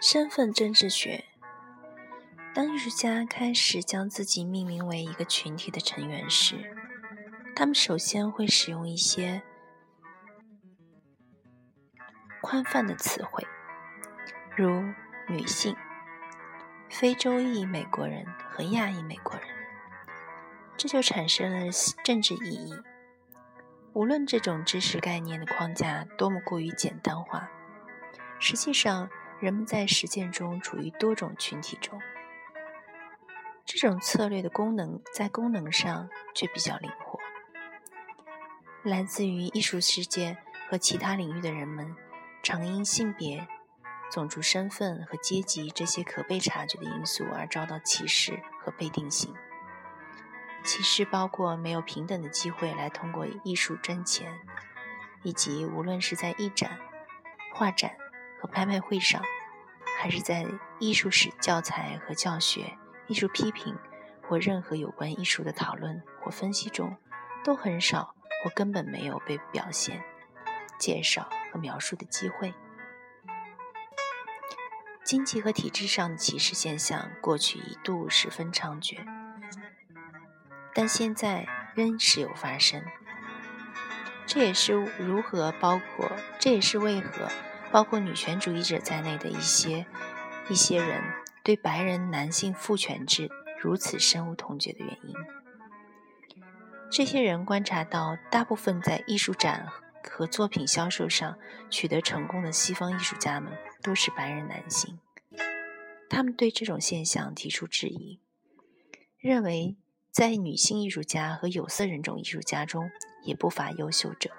身份政治学。当艺术家开始将自己命名为一个群体的成员时，他们首先会使用一些宽泛的词汇，如女性、非洲裔美国人和亚裔美国人，这就产生了政治意义。无论这种知识概念的框架多么过于简单化，实际上。人们在实践中处于多种群体中，这种策略的功能在功能上却比较灵活。来自于艺术世界和其他领域的人们，常因性别、种族身份和阶级这些可被察觉的因素而遭到歧视和被定性。歧视包括没有平等的机会来通过艺术赚钱，以及无论是在艺展、画展。和拍卖会上，还是在艺术史教材和教学、艺术批评或任何有关艺术的讨论或分析中，都很少或根本没有被表现、介绍和描述的机会。经济和体制上的歧视现象过去一度十分猖獗，但现在仍时有发生。这也是如何包括，这也是为何。包括女权主义者在内的一些一些人对白人男性父权制如此深恶痛绝的原因。这些人观察到，大部分在艺术展和作品销售上取得成功的西方艺术家们都是白人男性。他们对这种现象提出质疑，认为在女性艺术家和有色人种艺术家中也不乏优秀者。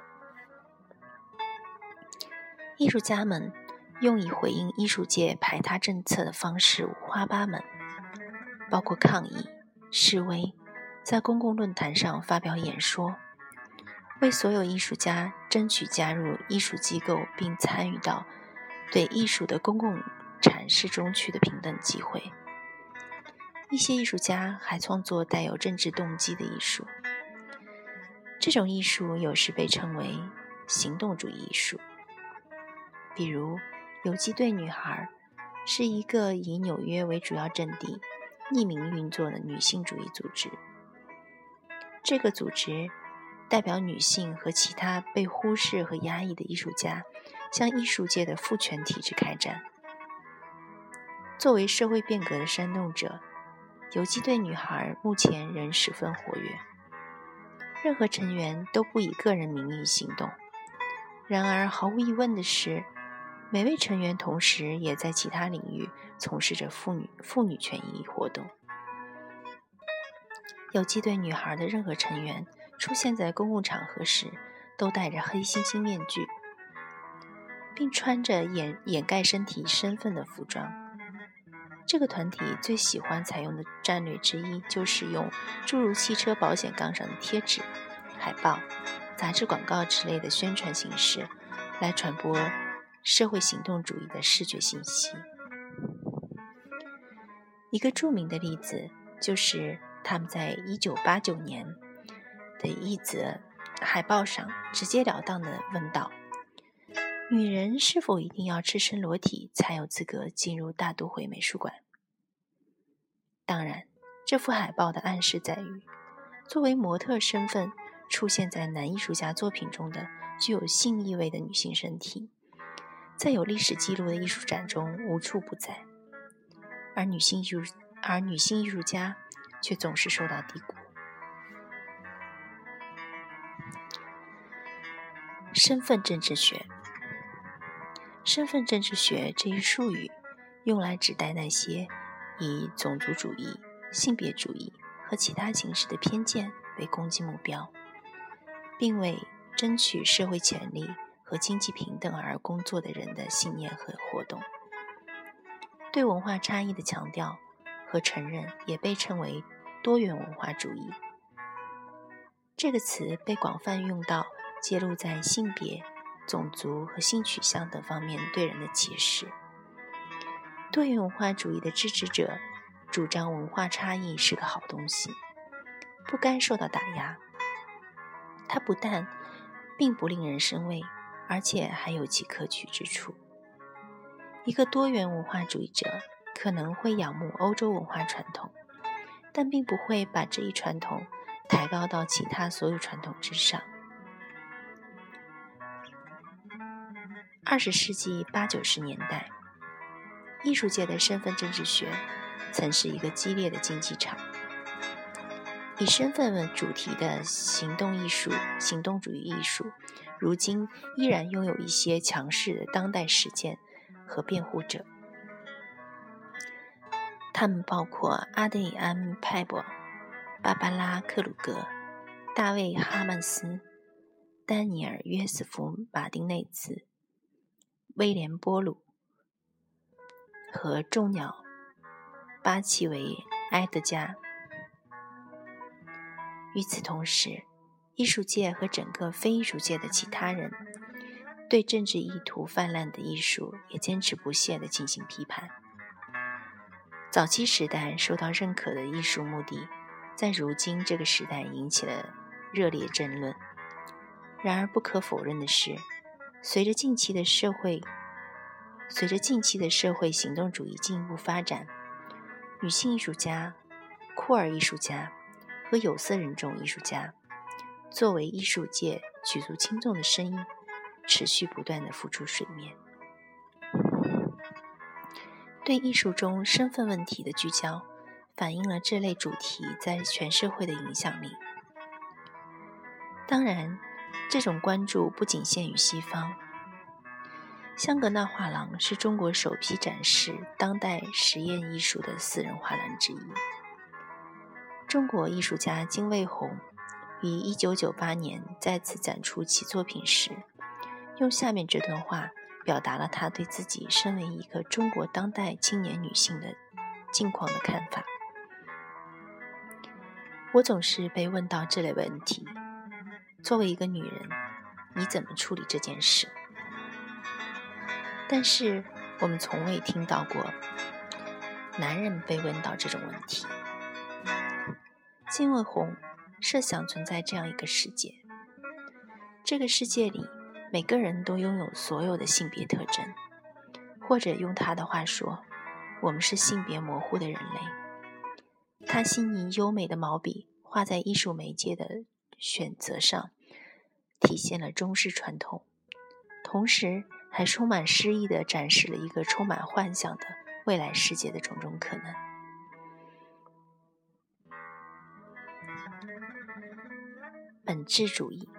艺术家们用以回应艺术界排他政策的方式五花八门，包括抗议、示威，在公共论坛上发表演说，为所有艺术家争取加入艺术机构并参与到对艺术的公共阐释中去的平等机会。一些艺术家还创作带有政治动机的艺术，这种艺术有时被称为行动主义艺术。比如，游击队女孩是一个以纽约为主要阵地、匿名运作的女性主义组织。这个组织代表女性和其他被忽视和压抑的艺术家，向艺术界的父权体制开战。作为社会变革的煽动者，游击队女孩目前仍十分活跃。任何成员都不以个人名义行动。然而，毫无疑问的是。每位成员同时也在其他领域从事着妇女妇女权益活动。游击队女孩的任何成员出现在公共场合时，都戴着黑猩猩面具，并穿着掩掩盖身体身份的服装。这个团体最喜欢采用的战略之一，就是用诸如汽车保险杠上的贴纸、海报、杂志广告之类的宣传形式来传播。社会行动主义的视觉信息。一个著名的例子就是他们在1989年的一则海报上直截了当地问道：“女人是否一定要赤身裸体才有资格进入大都会美术馆？”当然，这幅海报的暗示在于，作为模特身份出现在男艺术家作品中的具有性意味的女性身体。在有历史记录的艺术展中无处不在，而女性艺术而女性艺术家却总是受到低估。身份政治学，身份政治学这一术语用来指代那些以种族主义、性别主义和其他形式的偏见为攻击目标，并为争取社会权利。和经济平等而工作的人的信念和活动，对文化差异的强调和承认也被称为多元文化主义。这个词被广泛用到揭露在性别、种族和性取向等方面对人的歧视。多元文化主义的支持者主张文化差异是个好东西，不该受到打压。它不但并不令人生畏。而且还有其可取之处。一个多元文化主义者可能会仰慕欧洲文化传统，但并不会把这一传统抬高到其他所有传统之上。二十世纪八九十年代，艺术界的身份政治学曾是一个激烈的竞技场。以身份为主题的行动艺术、行动主义艺术，如今依然拥有一些强势的当代实践和辩护者。他们包括阿德里安·派博、芭芭拉·克鲁格、大卫·哈曼斯、丹尼尔·约瑟夫·马丁内兹、威廉·波鲁和众鸟巴奇维·埃德加。与此同时，艺术界和整个非艺术界的其他人对政治意图泛滥的艺术也坚持不懈地进行批判。早期时代受到认可的艺术目的，在如今这个时代引起了热烈争论。然而，不可否认的是，随着近期的社会，随着近期的社会行动主义进一步发展，女性艺术家、酷儿艺术家。和有色人种艺术家作为艺术界举足轻重的声音，持续不断的浮出水面。对艺术中身份问题的聚焦，反映了这类主题在全社会的影响力。当然，这种关注不仅限于西方。香格纳画廊是中国首批展示当代实验艺术的私人画廊之一。中国艺术家金卫红于1998年再次展出其作品时，用下面这段话表达了他对自己身为一个中国当代青年女性的境况的看法。我总是被问到这类问题：作为一个女人，你怎么处理这件事？但是我们从未听到过男人被问到这种问题。金卫红设想存在这样一个世界：这个世界里，每个人都拥有所有的性别特征，或者用他的话说，我们是性别模糊的人类。他细腻优美的毛笔画在艺术媒介的选择上，体现了中式传统，同时还充满诗意地展示了一个充满幻想的未来世界的种种可能。本质主义。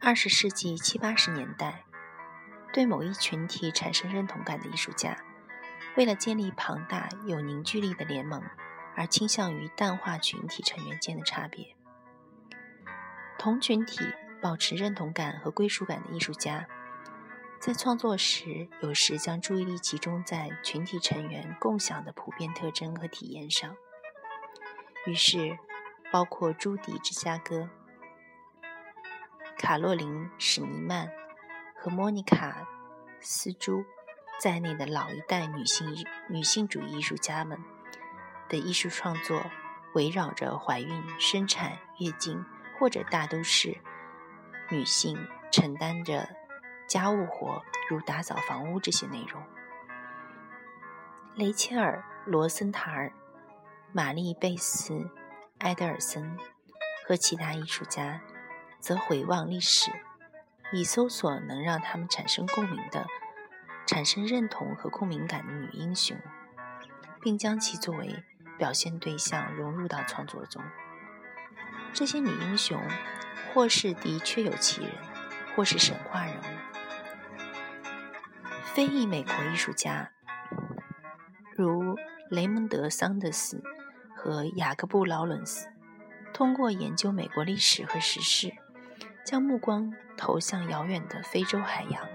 二十世纪七八十年代，对某一群体产生认同感的艺术家，为了建立庞大有凝聚力的联盟，而倾向于淡化群体成员间的差别。同群体保持认同感和归属感的艺术家，在创作时有时将注意力集中在群体成员共享的普遍特征和体验上，于是。包括朱迪·芝加哥、卡洛琳·史尼曼和莫妮卡·斯朱在内的老一代女性女性主义艺术家们的艺术创作，围绕着怀孕、生产、月经或者大都市女性承担着家务活，如打扫房屋这些内容。雷切尔·罗森塔尔、玛丽·贝斯。埃德尔森和其他艺术家则回望历史，以搜索能让他们产生共鸣的、产生认同和共鸣感的女英雄，并将其作为表现对象融入到创作中。这些女英雄或是的确有其人，或是神话人物。非裔美国艺术家如雷蒙德·桑德斯。和雅各布·劳伦斯通过研究美国历史和时事，将目光投向遥远的非洲海洋。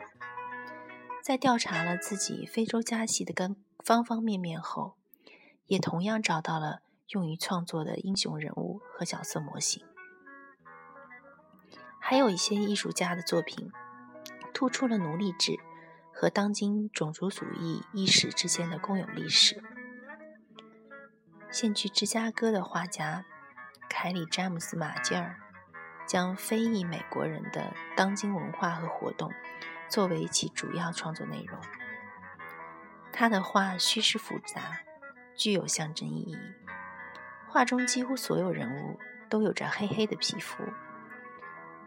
在调查了自己非洲家系的根方方面面后，也同样找到了用于创作的英雄人物和角色模型。还有一些艺术家的作品突出了奴隶制和当今种族主义意识之间的共有历史。现居芝加哥的画家凯里·詹姆斯·马吉尔，将非裔美国人的当今文化和活动作为其主要创作内容。他的画虚实复杂，具有象征意义。画中几乎所有人物都有着黑黑的皮肤。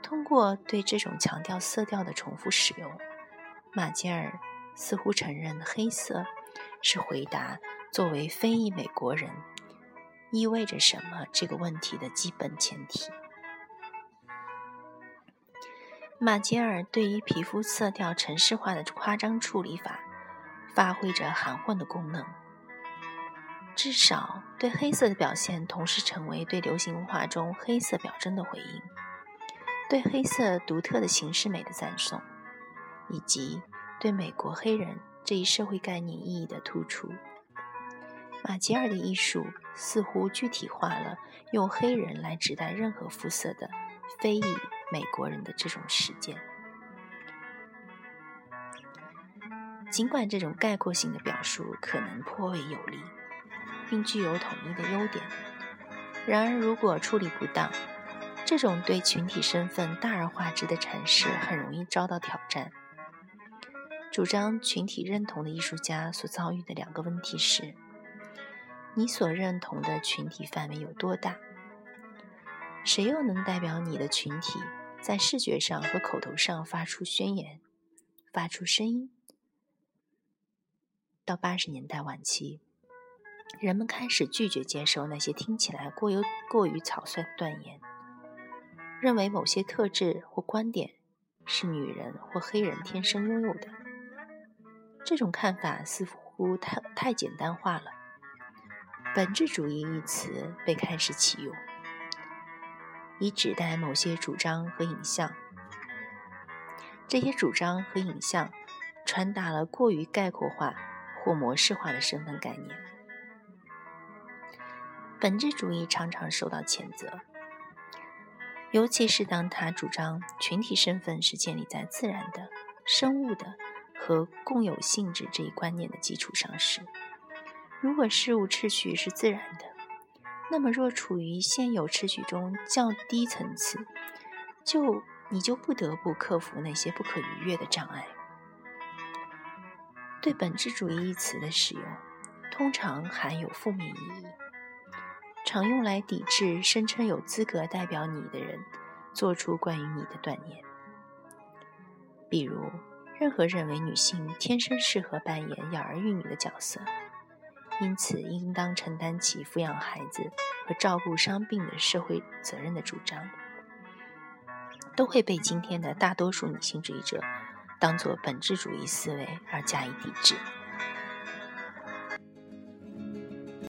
通过对这种强调色调的重复使用，马杰尔似乎承认黑色是回答作为非裔美国人意味着什么这个问题的基本前提。马杰尔对于皮肤色调城市化的夸张处理法，发挥着含混的功能。至少对黑色的表现，同时成为对流行文化中黑色表征的回应。对黑色独特的形式美的赞颂，以及对美国黑人这一社会概念意义的突出，马吉尔的艺术似乎具体化了用黑人来指代任何肤色的非裔美国人的这种实践。尽管这种概括性的表述可能颇为有力，并具有统一的优点，然而如果处理不当，这种对群体身份大而化之的阐释很容易遭到挑战。主张群体认同的艺术家所遭遇的两个问题是：你所认同的群体范围有多大？谁又能代表你的群体在视觉上和口头上发出宣言、发出声音？到八十年代晚期，人们开始拒绝接受那些听起来过于过于草率的断言。认为某些特质或观点是女人或黑人天生拥有的，这种看法似乎太太简单化了。本质主义一词被开始启用，以指代某些主张和影像。这些主张和影像传达了过于概括化或模式化的身份概念。本质主义常常受到谴责。尤其是当他主张群体身份是建立在自然的、生物的和共有性质这一观念的基础上时，如果事物秩序是自然的，那么若处于现有秩序中较低层次，就你就不得不克服那些不可逾越的障碍。对本质主义一词的使用，通常含有负面意义。常用来抵制声称有资格代表你的人做出关于你的断言，比如任何认为女性天生适合扮演养儿育女的角色，因此应当承担起抚养孩子和照顾伤病的社会责任的主张，都会被今天的大多数女性主义者当作本质主义思维而加以抵制。